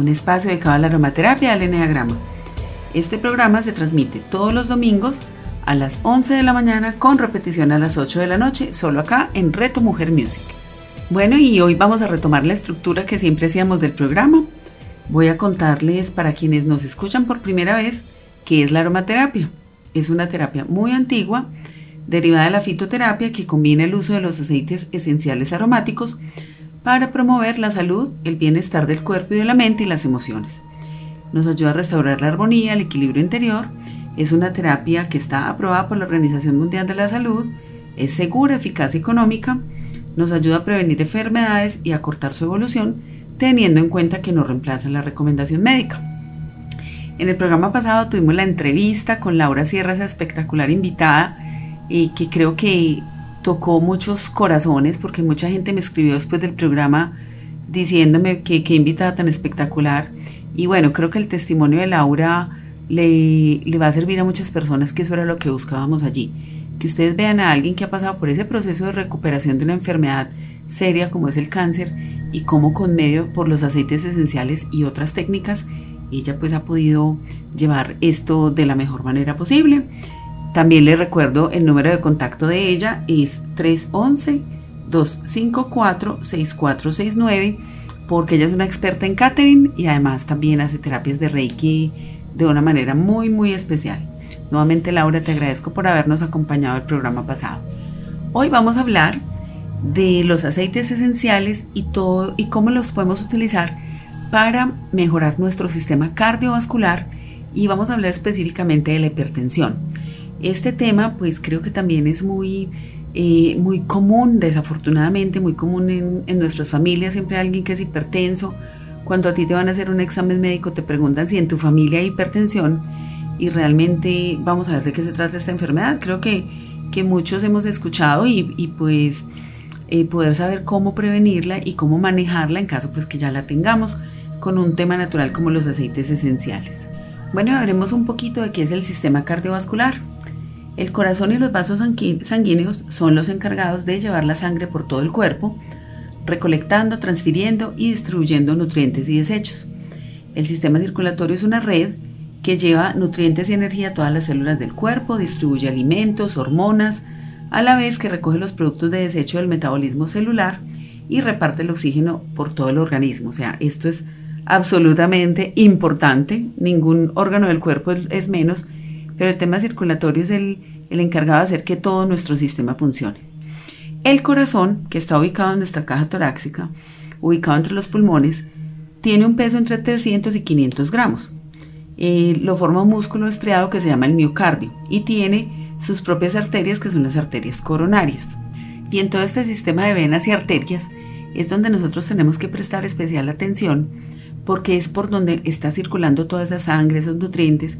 un espacio dedicado a la aromaterapia al eneagrama. Este programa se transmite todos los domingos a las 11 de la mañana con repetición a las 8 de la noche, solo acá en Reto Mujer Music. Bueno, y hoy vamos a retomar la estructura que siempre hacíamos del programa. Voy a contarles para quienes nos escuchan por primera vez qué es la aromaterapia. Es una terapia muy antigua, derivada de la fitoterapia que combina el uso de los aceites esenciales aromáticos para promover la salud, el bienestar del cuerpo y de la mente y las emociones. Nos ayuda a restaurar la armonía, el equilibrio interior. Es una terapia que está aprobada por la Organización Mundial de la Salud, es segura, eficaz y económica, nos ayuda a prevenir enfermedades y a cortar su evolución, teniendo en cuenta que no reemplaza la recomendación médica. En el programa pasado tuvimos la entrevista con Laura Sierra, esa espectacular invitada, y que creo que tocó muchos corazones porque mucha gente me escribió después del programa diciéndome que qué invitada tan espectacular. Y bueno, creo que el testimonio de Laura le, le va a servir a muchas personas que eso era lo que buscábamos allí. Que ustedes vean a alguien que ha pasado por ese proceso de recuperación de una enfermedad seria como es el cáncer y cómo con medio por los aceites esenciales y otras técnicas ella pues ha podido llevar esto de la mejor manera posible. También les recuerdo el número de contacto de ella es 311-254-6469 porque ella es una experta en catering y además también hace terapias de Reiki de una manera muy muy especial. Nuevamente Laura, te agradezco por habernos acompañado el programa pasado. Hoy vamos a hablar de los aceites esenciales y todo y cómo los podemos utilizar para mejorar nuestro sistema cardiovascular y vamos a hablar específicamente de la hipertensión. Este tema pues creo que también es muy, eh, muy común, desafortunadamente, muy común en, en nuestras familias, siempre hay alguien que es hipertenso. Cuando a ti te van a hacer un examen médico te preguntan si en tu familia hay hipertensión y realmente vamos a ver de qué se trata esta enfermedad. Creo que, que muchos hemos escuchado y, y pues eh, poder saber cómo prevenirla y cómo manejarla en caso pues que ya la tengamos con un tema natural como los aceites esenciales. Bueno, veremos un poquito de qué es el sistema cardiovascular. El corazón y los vasos sanguíneos son los encargados de llevar la sangre por todo el cuerpo, recolectando, transfiriendo y distribuyendo nutrientes y desechos. El sistema circulatorio es una red que lleva nutrientes y energía a todas las células del cuerpo, distribuye alimentos, hormonas, a la vez que recoge los productos de desecho del metabolismo celular y reparte el oxígeno por todo el organismo. O sea, esto es absolutamente importante, ningún órgano del cuerpo es menos, pero el tema circulatorio es el, encargado de hacer que todo nuestro sistema funcione. El corazón, que está ubicado en nuestra caja torácica, ubicado entre los pulmones, tiene un peso entre 300 y 500 gramos. Eh, lo forma un músculo estriado que se llama el miocardio y tiene sus propias arterias que son las arterias coronarias. Y en todo este sistema de venas y arterias es donde nosotros tenemos que prestar especial atención porque es por donde está circulando toda esa sangre, esos nutrientes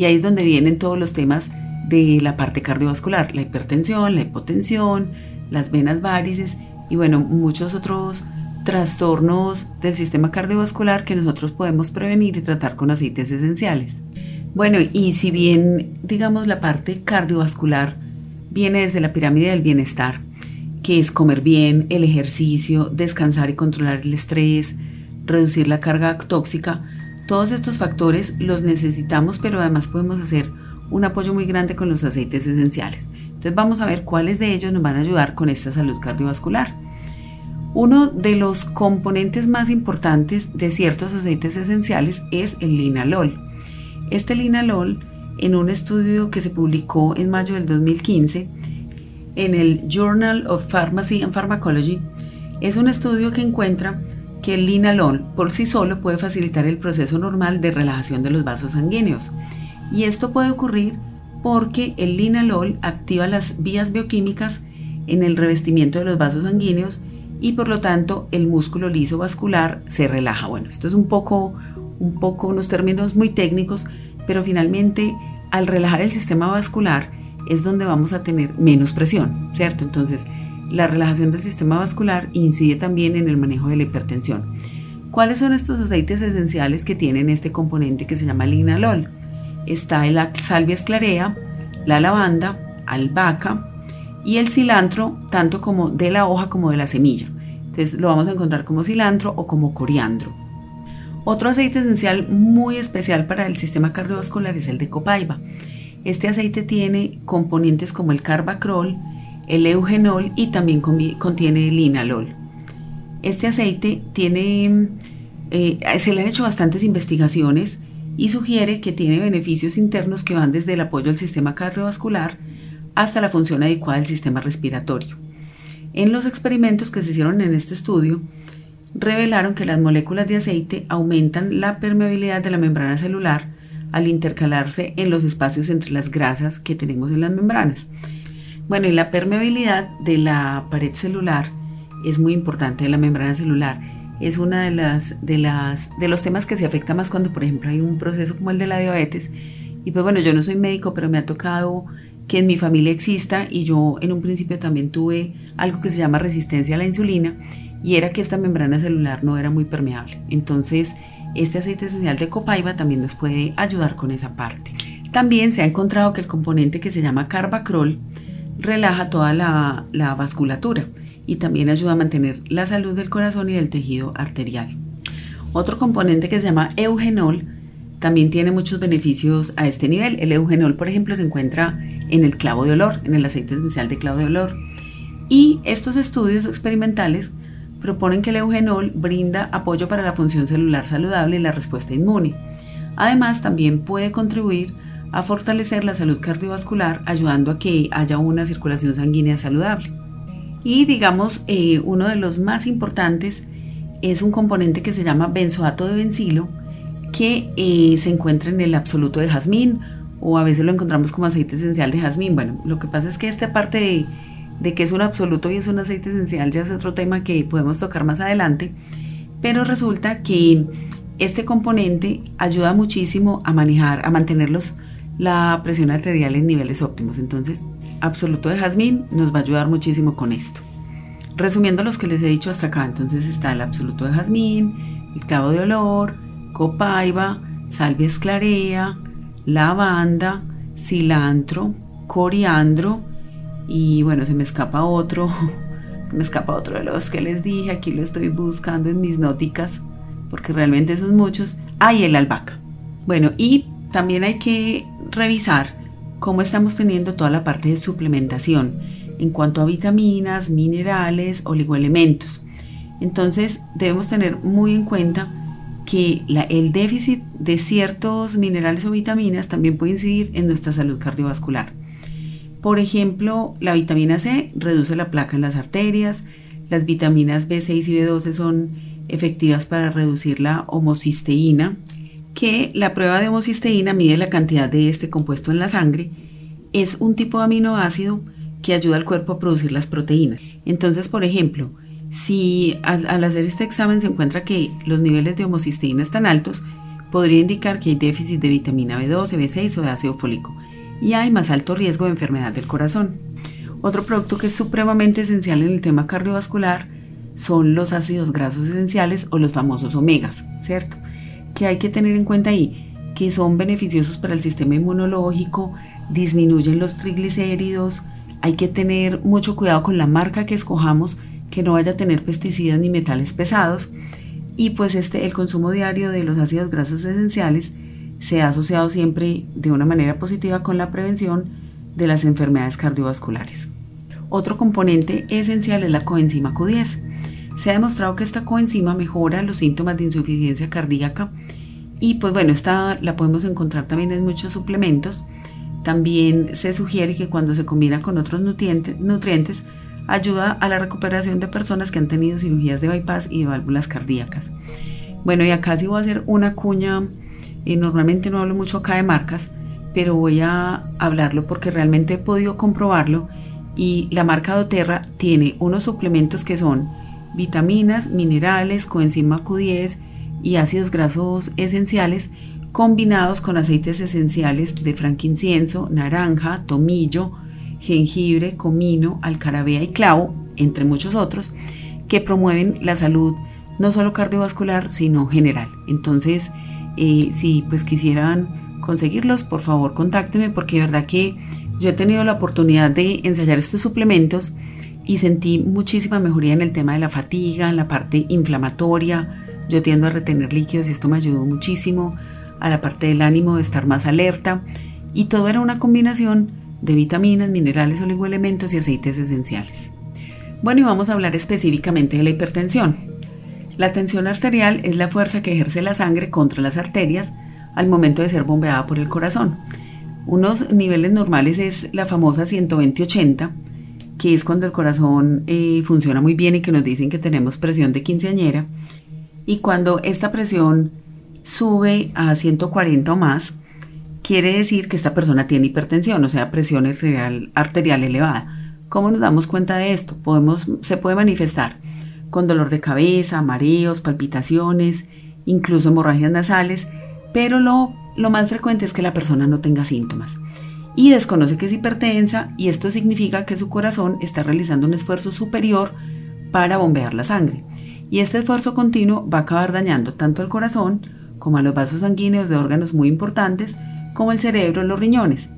y ahí es donde vienen todos los temas de la parte cardiovascular, la hipertensión, la hipotensión, las venas varices y bueno, muchos otros trastornos del sistema cardiovascular que nosotros podemos prevenir y tratar con aceites esenciales. Bueno, y si bien digamos la parte cardiovascular viene desde la pirámide del bienestar, que es comer bien, el ejercicio, descansar y controlar el estrés, reducir la carga tóxica, todos estos factores los necesitamos, pero además podemos hacer un apoyo muy grande con los aceites esenciales. Entonces vamos a ver cuáles de ellos nos van a ayudar con esta salud cardiovascular. Uno de los componentes más importantes de ciertos aceites esenciales es el linalol. Este linalol, en un estudio que se publicó en mayo del 2015 en el Journal of Pharmacy and Pharmacology, es un estudio que encuentra que el linalol por sí solo puede facilitar el proceso normal de relajación de los vasos sanguíneos. Y esto puede ocurrir porque el linalol activa las vías bioquímicas en el revestimiento de los vasos sanguíneos y por lo tanto el músculo liso vascular se relaja. Bueno, esto es un poco un poco unos términos muy técnicos, pero finalmente al relajar el sistema vascular es donde vamos a tener menos presión, ¿cierto? Entonces, la relajación del sistema vascular incide también en el manejo de la hipertensión. ¿Cuáles son estos aceites esenciales que tienen este componente que se llama linalol? Está el salvia esclarea, la lavanda, albahaca y el cilantro, tanto como de la hoja como de la semilla. Entonces lo vamos a encontrar como cilantro o como coriandro. Otro aceite esencial muy especial para el sistema cardiovascular es el de copaiba. Este aceite tiene componentes como el carbacrol, el eugenol y también contiene el linalol. Este aceite tiene, eh, se le han hecho bastantes investigaciones y sugiere que tiene beneficios internos que van desde el apoyo al sistema cardiovascular hasta la función adecuada del sistema respiratorio. En los experimentos que se hicieron en este estudio, revelaron que las moléculas de aceite aumentan la permeabilidad de la membrana celular al intercalarse en los espacios entre las grasas que tenemos en las membranas. Bueno, y la permeabilidad de la pared celular es muy importante, de la membrana celular. Es una de las, de las de los temas que se afecta más cuando, por ejemplo, hay un proceso como el de la diabetes. Y pues bueno, yo no soy médico, pero me ha tocado que en mi familia exista y yo en un principio también tuve algo que se llama resistencia a la insulina y era que esta membrana celular no era muy permeable. Entonces, este aceite esencial de copaiba también nos puede ayudar con esa parte. También se ha encontrado que el componente que se llama carbacrol relaja toda la, la vasculatura y también ayuda a mantener la salud del corazón y del tejido arterial. Otro componente que se llama eugenol también tiene muchos beneficios a este nivel. El eugenol, por ejemplo, se encuentra en el clavo de olor, en el aceite esencial de clavo de olor. Y estos estudios experimentales proponen que el eugenol brinda apoyo para la función celular saludable y la respuesta inmune. Además, también puede contribuir a fortalecer la salud cardiovascular, ayudando a que haya una circulación sanguínea saludable. Y digamos, eh, uno de los más importantes es un componente que se llama benzoato de bencilo, que eh, se encuentra en el absoluto de jazmín o a veces lo encontramos como aceite esencial de jazmín. Bueno, lo que pasa es que esta parte de de que es un absoluto y es un aceite esencial ya es otro tema que podemos tocar más adelante, pero resulta que este componente ayuda muchísimo a manejar, a mantenerlos la presión arterial en niveles óptimos. Entonces, absoluto de jazmín nos va a ayudar muchísimo con esto. Resumiendo los que les he dicho hasta acá, entonces está el absoluto de jazmín, el clavo de olor, copaiba, salvia esclarea, lavanda, cilantro, coriandro, y bueno, se me escapa otro, me escapa otro de los que les dije, aquí lo estoy buscando en mis nóticas, porque realmente son muchos. Ah, y el albahaca. Bueno, y también hay que revisar cómo estamos teniendo toda la parte de suplementación en cuanto a vitaminas, minerales, oligoelementos. Entonces debemos tener muy en cuenta que el déficit de ciertos minerales o vitaminas también puede incidir en nuestra salud cardiovascular. Por ejemplo, la vitamina C reduce la placa en las arterias, las vitaminas B6 y B12 son efectivas para reducir la homocisteína, que la prueba de homocisteína mide la cantidad de este compuesto en la sangre. Es un tipo de aminoácido que ayuda al cuerpo a producir las proteínas. Entonces, por ejemplo, si al, hacer este examen se encuentra que los niveles de homocisteína están altos, podría indicar que hay déficit de vitamina B12, B6 o de ácido fólico y hay más alto riesgo de enfermedad del corazón. Otro producto que es supremamente esencial en el tema cardiovascular son los ácidos grasos esenciales o los famosos omegas, ¿cierto? Que hay que tener en cuenta ahí que son beneficiosos para el sistema inmunológico, disminuyen los triglicéridos, hay que tener mucho cuidado con la marca que escojamos, que no vaya a tener pesticidas ni metales pesados, y pues este el consumo diario de los ácidos grasos esenciales se ha asociado siempre de una manera positiva con la prevención de las enfermedades cardiovasculares. Otro componente esencial es la coenzima Q10. Se ha demostrado que esta coenzima mejora los síntomas de insuficiencia cardíaca y pues bueno, esta la podemos encontrar también en muchos suplementos. También se sugiere que cuando se combina con otros nutrientes, nutrientes ayuda a la recuperación de personas que han tenido cirugías de bypass y de válvulas cardíacas. Bueno, y acá sí voy a hacer una cuña y normalmente no hablo mucho acá de marcas, pero voy a hablarlo porque realmente he podido comprobarlo y la marca doTERRA tiene unos suplementos que son vitaminas, minerales, coenzima Q10, y ácidos grasos esenciales combinados con aceites esenciales de franquincienso, naranja, tomillo, jengibre, comino, alcarabea y clavo, entre muchos otros, que promueven la salud no solo cardiovascular, sino general. Entonces, eh, si pues quisieran conseguirlos, por favor contáctenme porque de verdad que yo he tenido la oportunidad de ensayar estos suplementos y sentí muchísima mejoría en el tema de la fatiga, en la parte inflamatoria. Yo tiendo a retener líquidos y esto me ayudó muchísimo a la parte del ánimo de estar más alerta y todo era una combinación de vitaminas, minerales, oligoelementos y aceites esenciales. Bueno, y vamos a hablar específicamente de la hipertensión. La tensión arterial es la fuerza que ejerce la sangre contra las arterias al momento de ser bombeada por el corazón. Unos niveles normales es la famosa 120-80, que es cuando el corazón eh, funciona muy bien y que nos dicen que tenemos presión de quinceañera. Y cuando esta presión sube a 140 o más, quiere decir que esta persona tiene hipertensión, o sea, presión arterial, arterial elevada. ¿Cómo nos damos cuenta de esto? Podemos, se puede manifestar con dolor de cabeza, mareos, palpitaciones, incluso hemorragias nasales, pero lo, lo más frecuente es que la persona no tenga síntomas y desconoce que es hipertensa y esto significa que su corazón está realizando un esfuerzo superior para bombear la sangre. Y este esfuerzo continuo va a acabar dañando tanto al corazón como a los vasos sanguíneos de órganos muy importantes como el cerebro y los riñones.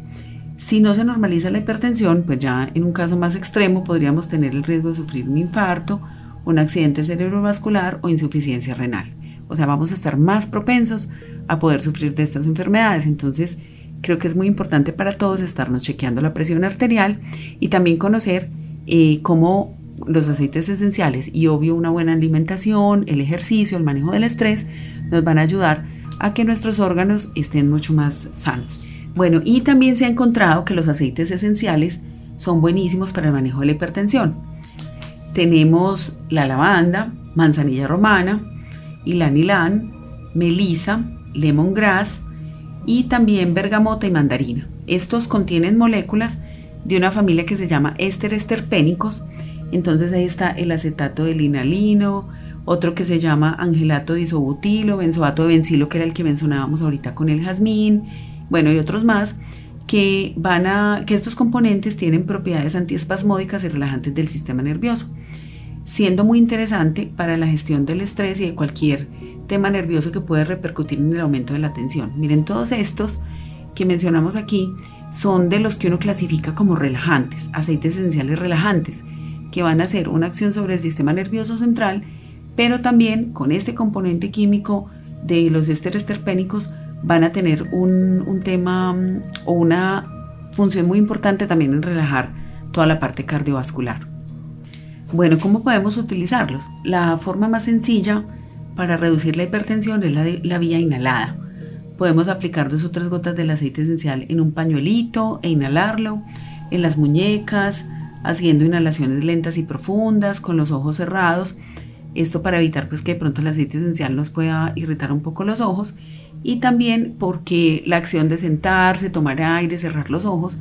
Si no se normaliza la hipertensión, pues ya en un caso más extremo podríamos tener el riesgo de sufrir un infarto, un accidente cerebrovascular o insuficiencia renal. O sea, vamos a estar más propensos a poder sufrir de estas enfermedades. Entonces, creo que es muy importante para todos estarnos chequeando la presión arterial y también conocer eh, cómo los aceites esenciales y obvio una buena alimentación, el ejercicio, el manejo del estrés nos van a ayudar a que nuestros órganos estén mucho más sanos. Bueno, y también se ha encontrado que los aceites esenciales son buenísimos para el manejo de la hipertensión. Tenemos la lavanda, manzanilla romana, ylang melisa, lemongrass y también bergamota y mandarina. Estos contienen moléculas de una familia que se llama ésteres terpénicos. Entonces ahí está el acetato de linalino, otro que se llama angelato de isobutilo, benzoato de benzilo, que era el que mencionábamos ahorita con el jazmín, bueno, y otros más que van a que estos componentes tienen propiedades antiespasmódicas y relajantes del sistema nervioso, siendo muy interesante para la gestión del estrés y de cualquier tema nervioso que puede repercutir en el aumento de la tensión. Miren, todos estos que mencionamos aquí son de los que uno clasifica como relajantes, aceites esenciales relajantes, que van a hacer una acción sobre el sistema nervioso central, pero también con este componente químico de los ésteres terpénicos van a tener un, un tema mm, o una función muy importante también en relajar toda la parte cardiovascular. Bueno, ¿cómo podemos utilizarlos? La forma más sencilla para reducir la hipertensión es la, vía inhalada. Podemos aplicar dos o tres gotas del aceite esencial en un pañuelito e inhalarlo en las muñecas, haciendo inhalaciones lentas y profundas, con los ojos cerrados. Esto para evitar pues, que de pronto el aceite esencial nos pueda irritar un poco los ojos y también porque la acción de sentarse, tomar aire, cerrar los ojos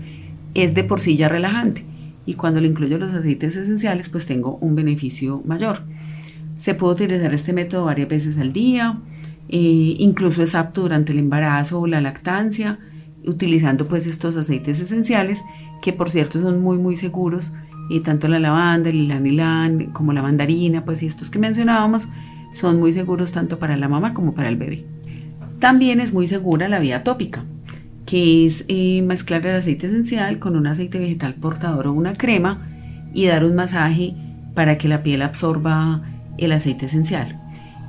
es de por sí ya relajante y cuando le incluyo los aceites esenciales pues tengo un beneficio mayor. Se puede utilizar este método varias veces al día, eh, incluso es apto durante el embarazo o la lactancia, utilizando pues estos aceites esenciales que por cierto son muy muy seguros y tanto la lavanda, el ilan como la mandarina, pues y estos que mencionábamos son muy seguros tanto para la mamá como para el bebé. También es muy segura la vía tópica, que es eh, mezclar el aceite esencial con un aceite vegetal portador o una crema y dar un masaje para que la piel absorba el aceite esencial.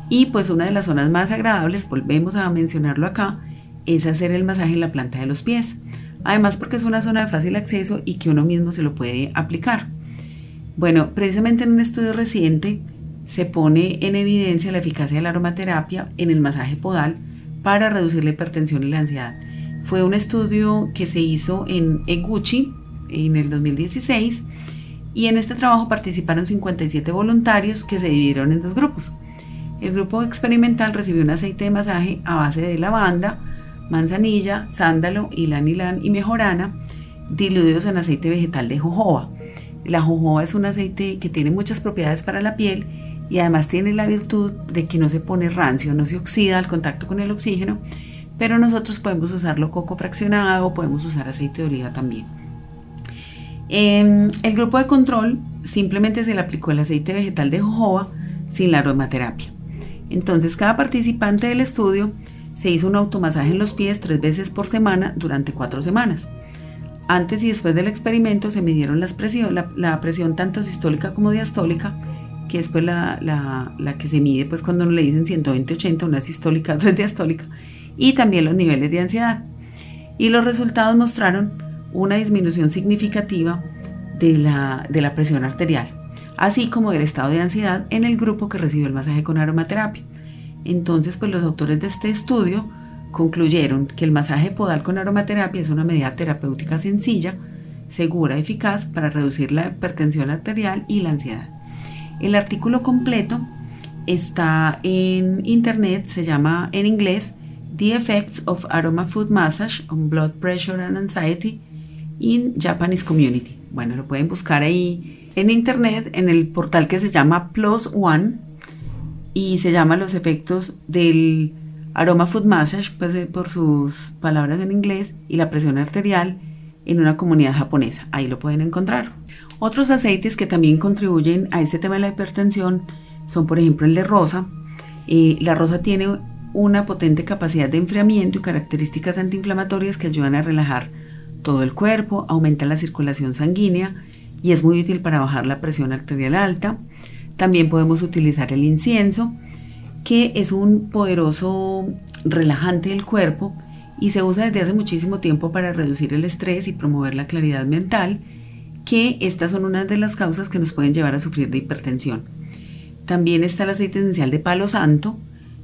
Y pues una de las zonas más agradables, volvemos a mencionarlo acá, es hacer el masaje en la planta de los pies. Además porque es una zona de fácil acceso y que uno mismo se lo puede aplicar. Bueno, precisamente en un estudio reciente se pone en evidencia la eficacia de la aromaterapia en el masaje podal para reducir la hipertensión y la ansiedad. Fue un estudio que se hizo en Eguchi en el 2016 y en este trabajo participaron 57 voluntarios que se dividieron en dos grupos. El grupo experimental recibió un aceite de masaje a base de lavanda, manzanilla, sándalo, ylang ylang y mejorana, diluidos en aceite vegetal de jojoba. La jojoba es un aceite que tiene muchas propiedades para la piel y además tiene la virtud de que no se pone rancio, no se oxida al contacto con el oxígeno, pero nosotros podemos usarlo coco fraccionado, podemos usar aceite de oliva también. Em, el grupo de control simplemente se le aplicó el aceite vegetal de jojoba sin la aromaterapia. Entonces cada participante del estudio se hizo un automasaje en los pies tres veces por semana durante cuatro semanas. Antes y después del experimento se midieron las presión, la, presión tanto sistólica como diastólica, que es pues la, la, que se mide pues cuando le dicen 120-80, una sistólica, otra diastólica, y también los niveles de ansiedad. Y los resultados mostraron una disminución significativa de la, de la presión arterial, así como del estado de ansiedad en el grupo que recibió el masaje con aromaterapia. Entonces, pues los autores de este estudio concluyeron que el masaje podal con aromaterapia es una medida terapéutica sencilla, segura, eficaz para reducir la hipertensión arterial y la ansiedad. El artículo completo está en internet, se llama en inglés The Effects of Aroma Food Massage on Blood Pressure and Anxiety in Japanese Community. Bueno, lo pueden buscar ahí en internet en el portal que se llama Plus One y se llama Los efectos del aroma food massage, pues, eh, por sus palabras en inglés, y la presión arterial en una comunidad japonesa. Ahí lo pueden encontrar. Otros aceites que también contribuyen a este tema de la hipertensión son, por ejemplo, el de rosa. Eh, la rosa tiene una potente capacidad de enfriamiento y características antiinflamatorias que ayudan a relajar todo el cuerpo, aumenta la circulación sanguínea y es muy útil para bajar la presión arterial alta. También podemos utilizar el incienso, que es un poderoso relajante del cuerpo y se usa desde hace muchísimo tiempo para reducir el estrés y promover la claridad mental, que estas son una de las causas que nos pueden llevar a sufrir de hipertensión. También está el aceite esencial de palo santo,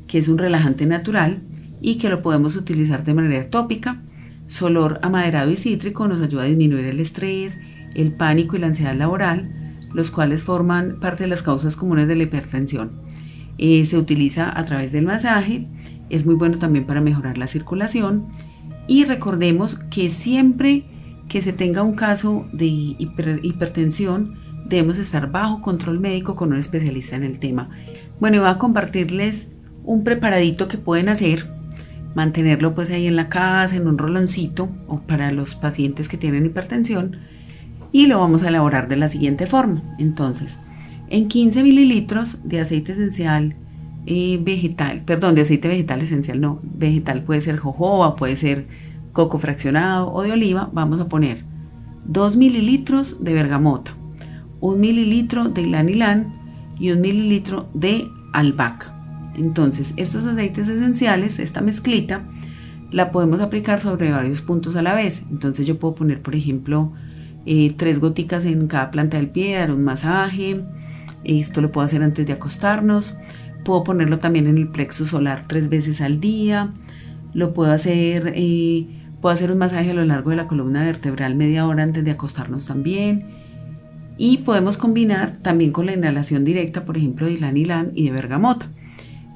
que es un relajante natural y que lo podemos utilizar de manera tópica. Su olor amaderado y cítrico nos ayuda a disminuir el estrés, el pánico y la ansiedad laboral, los cuales forman parte de las causas comunes de la hipertensión. Eh, se utiliza a través del masaje, es muy bueno también para mejorar la circulación y recordemos que siempre que se tenga un caso de hipertensión debemos estar bajo control médico con un especialista en el tema. Bueno, y voy a compartirles un preparadito que pueden hacer, mantenerlo pues ahí en la casa, en un roloncito o para los pacientes que tienen hipertensión y lo vamos a elaborar de la siguiente forma. Entonces, en 15 mililitros de aceite esencial eh, vegetal, perdón, de aceite vegetal esencial, no, vegetal puede ser jojoba, puede ser coco fraccionado o de oliva, vamos a poner 2 mililitros de bergamota, 1 mililitro de ilanilán y 1 mililitro de albahaca. Entonces, estos aceites esenciales, esta mezclita, la podemos aplicar sobre varios puntos a la vez. Entonces yo puedo poner, por ejemplo, eh, tres goticas en cada planta del pie, dar un masaje. Esto lo puedo hacer antes de acostarnos. Puedo ponerlo también en el plexo solar tres veces al día. Lo puedo hacer, eh, puedo hacer un masaje a lo largo de la columna vertebral media hora antes de acostarnos también. Y podemos combinar también con la inhalación directa, por ejemplo, de ilan y de bergamota.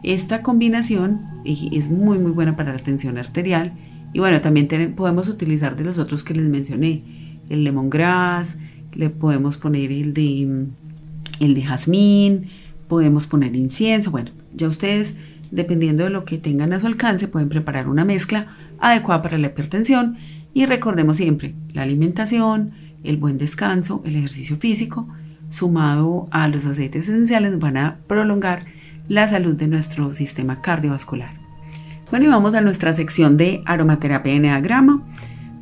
Esta combinación es muy muy buena para la tensión arterial y bueno, también podemos utilizar de los otros que les mencioné, el lemongrass, le podemos poner el de, el de jazmín, podemos poner incienso, bueno, ya ustedes, dependiendo de lo que tengan a su alcance, pueden preparar una mezcla adecuada para la hipertensión y recordemos siempre la alimentación, el buen descanso, el ejercicio físico, sumado a los aceites esenciales, van a prolongar la salud de nuestro sistema cardiovascular. Bueno, y vamos a nuestra sección de aromaterapia en enneagrama.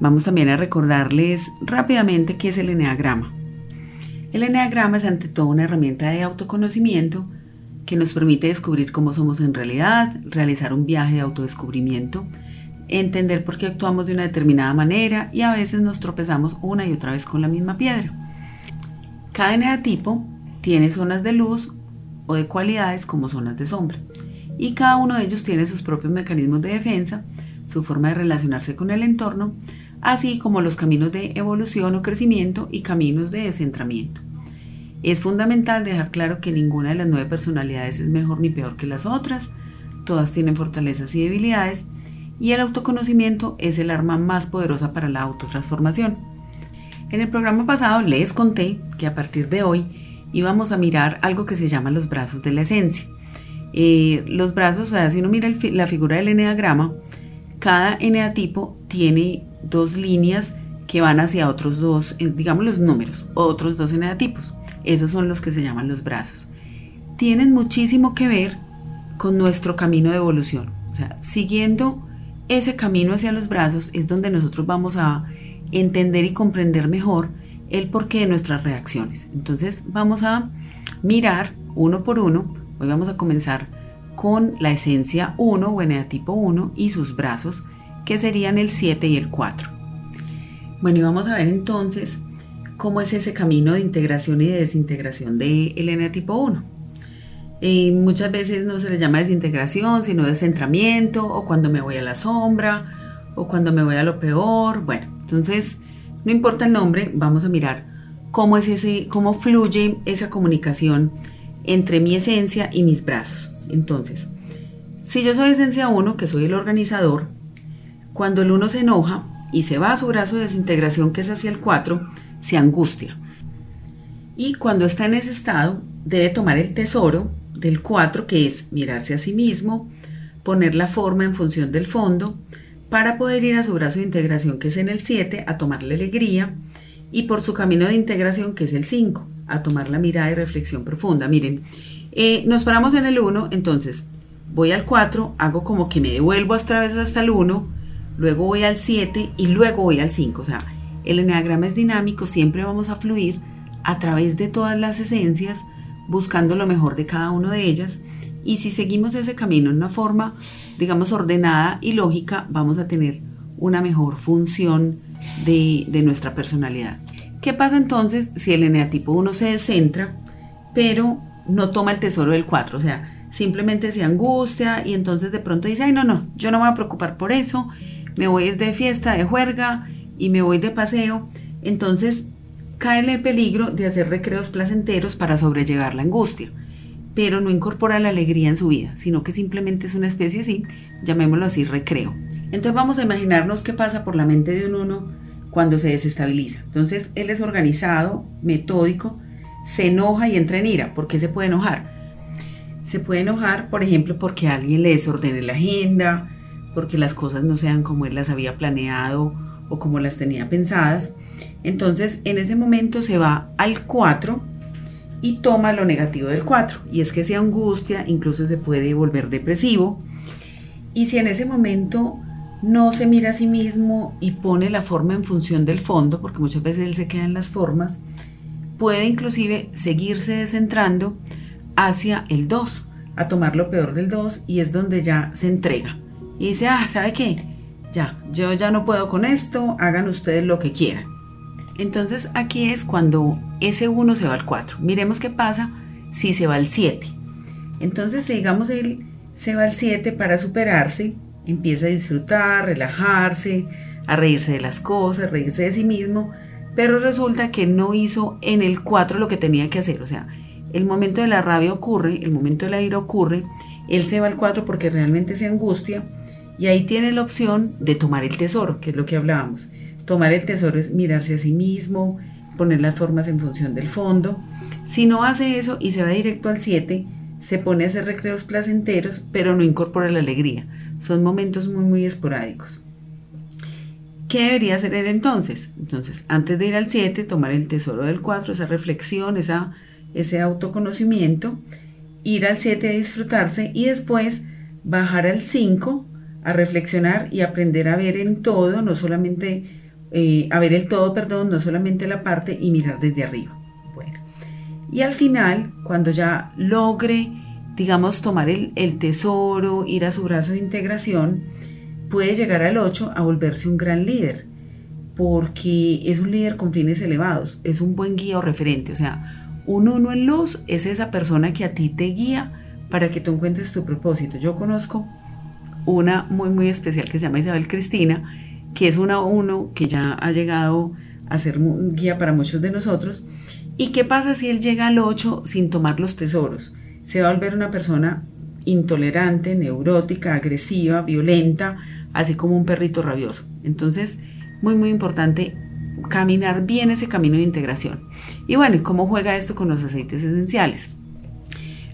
Vamos también a recordarles rápidamente qué es el eneagrama. El eneagrama es ante todo una herramienta de autoconocimiento que nos permite descubrir cómo somos en realidad, realizar un viaje de autodescubrimiento, entender por qué actuamos de una determinada manera y a veces nos tropezamos una y otra vez con la misma piedra. Cada eneatipo tiene zonas de luz o de cualidades como zonas de sombra y cada uno de ellos tiene sus propios mecanismos de defensa, su forma de relacionarse con el entorno así como los caminos de evolución o crecimiento y caminos de descentramiento. Es fundamental dejar claro que ninguna de las nueve personalidades es mejor ni peor que las otras, todas tienen fortalezas y debilidades, y el autoconocimiento es el arma más poderosa para la autotransformación. En el programa pasado les conté que a partir de hoy y vamos a mirar algo que se llama los brazos de la esencia. Eh, los brazos, o sea, si uno mira la figura del eneagrama, cada eneatipo tiene dos líneas que van hacia otros dos, eh, digamos los números, otros dos eneatipos. Esos son los que se llaman los brazos. Tienen muchísimo que ver con nuestro camino de evolución. O sea, siguiendo ese camino hacia los brazos es donde nosotros vamos a entender y comprender mejor el porqué de nuestras reacciones. Entonces vamos a mirar uno por uno. Hoy vamos a comenzar con la esencia 1 o eneatipo 1 y sus brazos, que serían el 7 y el 4. Bueno, y vamos a ver entonces cómo es ese camino de integración y de desintegración de eneatipo 1. Eh, muchas veces no se le llama desintegración, sino descentramiento, o cuando me voy a la sombra, o cuando me voy a lo peor. Bueno, entonces no importa el nombre, vamos a mirar cómo es ese, cómo fluye esa comunicación entre mi esencia y mis brazos. Entonces, si yo soy esencia 1, que soy el organizador, cuando el 1 se enoja y se va a su brazo de desintegración, que es hacia el 4, se angustia. Y cuando está en ese estado, debe tomar el tesoro del 4, que es mirarse a sí mismo, poner la forma en función del fondo, para poder ir a su brazo de integración que es en el 7 a tomar la alegría y por su camino de integración que es el 5 a tomar la mirada y reflexión profunda. Miren, eh, nos paramos en el 1, entonces voy al 4, hago como que me devuelvo otra vez hasta el 1, luego voy al 7 y luego voy al 5. O sea, el enneagrama es dinámico, siempre vamos a fluir a través de todas las esencias, buscando lo mejor de cada una de ellas. Y si seguimos ese camino en una forma digamos, ordenada y lógica, vamos a tener una mejor función de, nuestra personalidad. ¿Qué pasa entonces si el eneatipo 1 se descentra, pero no toma el tesoro del 4? O sea, simplemente se angustia y entonces de pronto dice, ay, no, no, yo no me voy a preocupar por eso, me voy de fiesta, de juerga y me voy de paseo. Entonces cae el peligro de hacer recreos placenteros para sobrellevar la angustia pero no incorpora la alegría en su vida, sino que simplemente es una especie así, llamémoslo así, recreo. Entonces vamos a imaginarnos qué pasa por la mente de un uno cuando se desestabiliza. Entonces él es organizado, metódico, se enoja y entra en ira. ¿Por qué se puede enojar? Se puede enojar, por ejemplo, porque alguien le desordene la agenda, porque las cosas no sean como él las había planeado o como las tenía pensadas. Entonces en ese momento se va al 4 y toma lo negativo del 4. Y es que se angustia, incluso se puede volver depresivo. Y si en ese momento no se mira a sí mismo y pone la forma en función del fondo, porque muchas veces él se queda en las formas, puede inclusive seguirse descentrando hacia el 2, a tomar lo peor del 2 y es donde ya se entrega. Y dice, ah, ¿sabe qué? Ya, yo ya no puedo con esto, hagan ustedes lo que quieran. Entonces aquí es cuando ese 1 se va al 4. Miremos qué pasa si se va al 7. Entonces, digamos, él se va al 7 para superarse, empieza a disfrutar, relajarse, a reírse de las cosas, reírse de sí mismo, pero resulta que no hizo en el 4 lo que tenía que hacer. O sea, el momento de la rabia ocurre, el momento de la ira ocurre, él se va al 4 porque realmente se angustia y ahí tiene la opción de tomar el tesoro, que es lo que hablábamos. Tomar el tesoro es mirarse a sí mismo, poner las formas en función del fondo. Si no hace eso y se va directo al 7, se pone a hacer recreos placenteros, pero no incorpora la alegría. Son momentos muy, muy esporádicos. ¿Qué debería hacer él entonces? Entonces, antes de ir al 7, tomar el tesoro del 4, esa reflexión, esa, ese autoconocimiento, ir al 7 a disfrutarse y después bajar al 5 a reflexionar y aprender a ver en todo, no solamente eh, a ver el todo, perdón, no solamente la parte y mirar desde arriba. Bueno, y al final, cuando ya logre, digamos, tomar el, el tesoro, ir a su brazo de integración, puede llegar al 8 a volverse un gran líder, porque es un líder con fines elevados, es un buen guía o referente, o sea, un uno en luz es esa persona que a ti te guía para que tú encuentres tu propósito. Yo conozco una muy muy especial que se llama Isabel Cristina, que es una uno que ya ha llegado a ser guía para muchos de nosotros. ¿Y qué pasa si él llega al 8 sin tomar los tesoros? Se va a volver una persona intolerante, neurótica, agresiva, violenta, así como un perrito rabioso. Entonces, muy, muy importante caminar bien ese camino de integración. Y bueno, ¿y cómo juega esto con los aceites esenciales?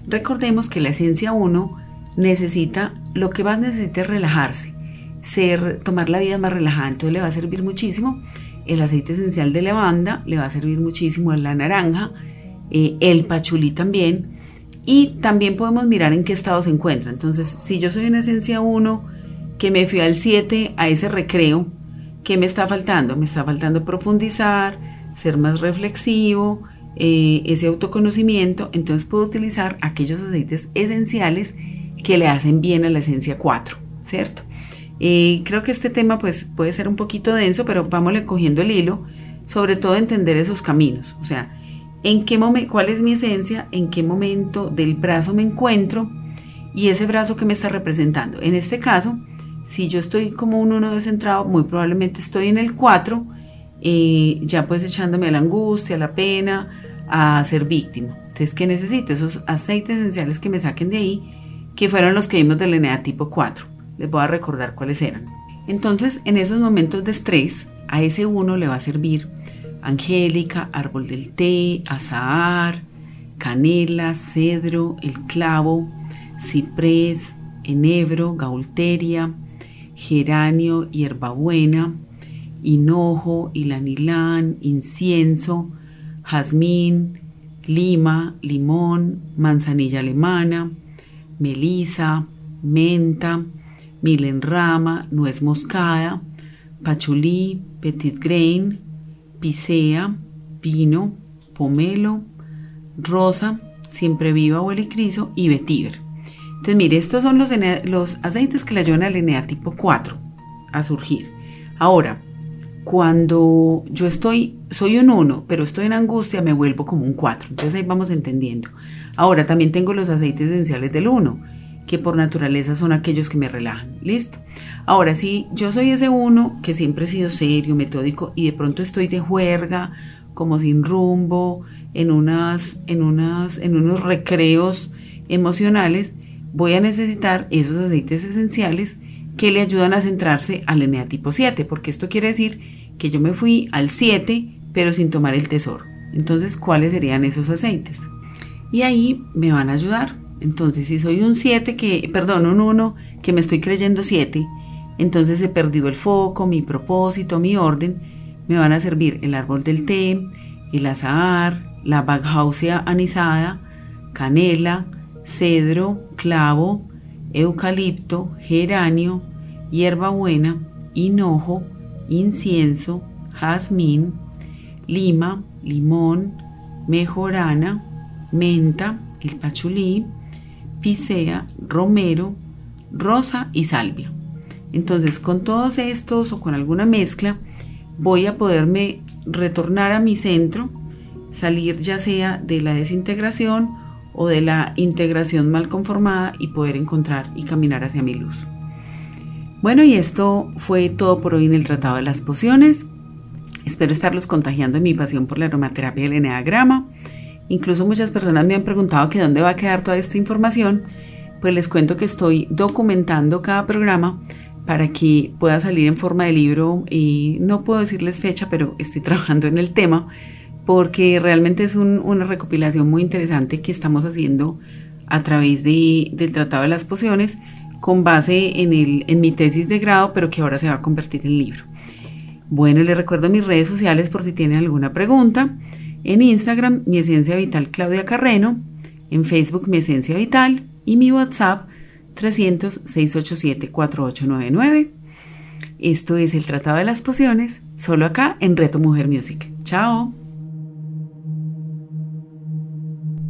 Recordemos que la esencia 1 necesita, lo que más necesita es relajarse, ser, tomar la vida más relajada, entonces le va a servir muchísimo. El aceite esencial de lavanda le va a servir muchísimo la naranja, eh, el pachulí también. Y también podemos mirar en qué estado se encuentra. Entonces, si yo soy una esencia 1, que me fui al 7 a ese recreo, ¿qué me está faltando? Me está faltando profundizar, ser más reflexivo, eh, ese autoconocimiento. Entonces puedo utilizar aquellos aceites esenciales que le hacen bien a la esencia 4, ¿cierto? Eh, creo que este tema pues, puede ser un poquito denso, pero vámonos cogiendo el hilo, sobre todo entender esos caminos, o sea, en qué momento, cuál es mi esencia, en qué momento del brazo me encuentro y ese brazo que me está representando. En este caso, si yo estoy como un 1 descentrado, muy probablemente estoy en el 4, eh, ya pues echándome a la angustia, a la pena, a ser víctima. Entonces, ¿qué necesito? Esos aceites esenciales que me saquen de ahí, que fueron los que vimos del ENEA tipo 4. Les voy a recordar cuáles eran. Entonces, en esos momentos de estrés, a ese 1 le va a servir angélica, árbol del té, azahar, canela, cedro, el clavo, ciprés, enebro, gaulteria, geranio, hierbabuena, hinojo, ilanilán, incienso, jazmín, lima, limón, manzanilla alemana, melisa, menta, milenrama, nuez moscada, pachulí, petit grain, pisea, pino, pomelo, rosa, siempre viva o helicriso y vetiver. Entonces, mire, estos son los, los aceites que le ayudan al ENEA tipo 4 a surgir. Ahora, cuando yo estoy, soy un 1, pero estoy en angustia, me vuelvo como un 4. Entonces ahí vamos entendiendo. Ahora, también tengo los aceites esenciales del 1, que por naturaleza son aquellos que me relajan. ¿Listo? Ahora, si yo soy ese 1 que siempre he sido serio, metódico, y de pronto estoy de juerga, como sin rumbo, en, unas, en, unas, en unos recreos emocionales, voy a necesitar esos aceites esenciales que le ayudan a centrarse al ENEA tipo 7, porque esto quiere decir que yo me fui al 7, pero sin tomar el tesoro. Entonces, ¿cuáles serían esos aceites? Y ahí me van a ayudar. Entonces, si soy un 7 que, perdón, un 1 que me estoy creyendo 7, entonces he perdido el foco, mi propósito, mi orden, me van a servir el árbol del té, el azahar, la baghausia anisada, canela, cedro, clavo, eucalipto, geranio, hierbabuena, hinojo, incienso, jazmín, lima, limón, mejorana, menta, el pachulí, pisea, romero, rosa y salvia. Entonces, con todos estos o con alguna mezcla, voy a poderme retornar a mi centro, salir ya sea de la desintegración o de la integración mal conformada y poder encontrar y caminar hacia mi luz. Bueno, y esto fue todo por hoy en el Tratado de las Pociones. Espero estarlos contagiando en mi pasión por la aromaterapia del eneagrama. Incluso muchas personas me han preguntado que dónde va a quedar toda esta información. Pues les cuento que estoy documentando cada programa para que pueda salir en forma de libro y no puedo decirles fecha, pero estoy trabajando en el tema porque realmente es una recopilación muy interesante que estamos haciendo a través del Tratado de las Pociones con base en, el, en mi tesis de grado, pero que ahora se va a convertir en libro. Bueno, les recuerdo mis redes sociales por si tienen alguna pregunta. En Instagram, mi esencia vital Claudia Carreno. En Facebook, mi esencia vital. Y mi WhatsApp, 300-687-4899. Esto es el Tratado de las Pociones, solo acá en Reto Mujer Music. Chao.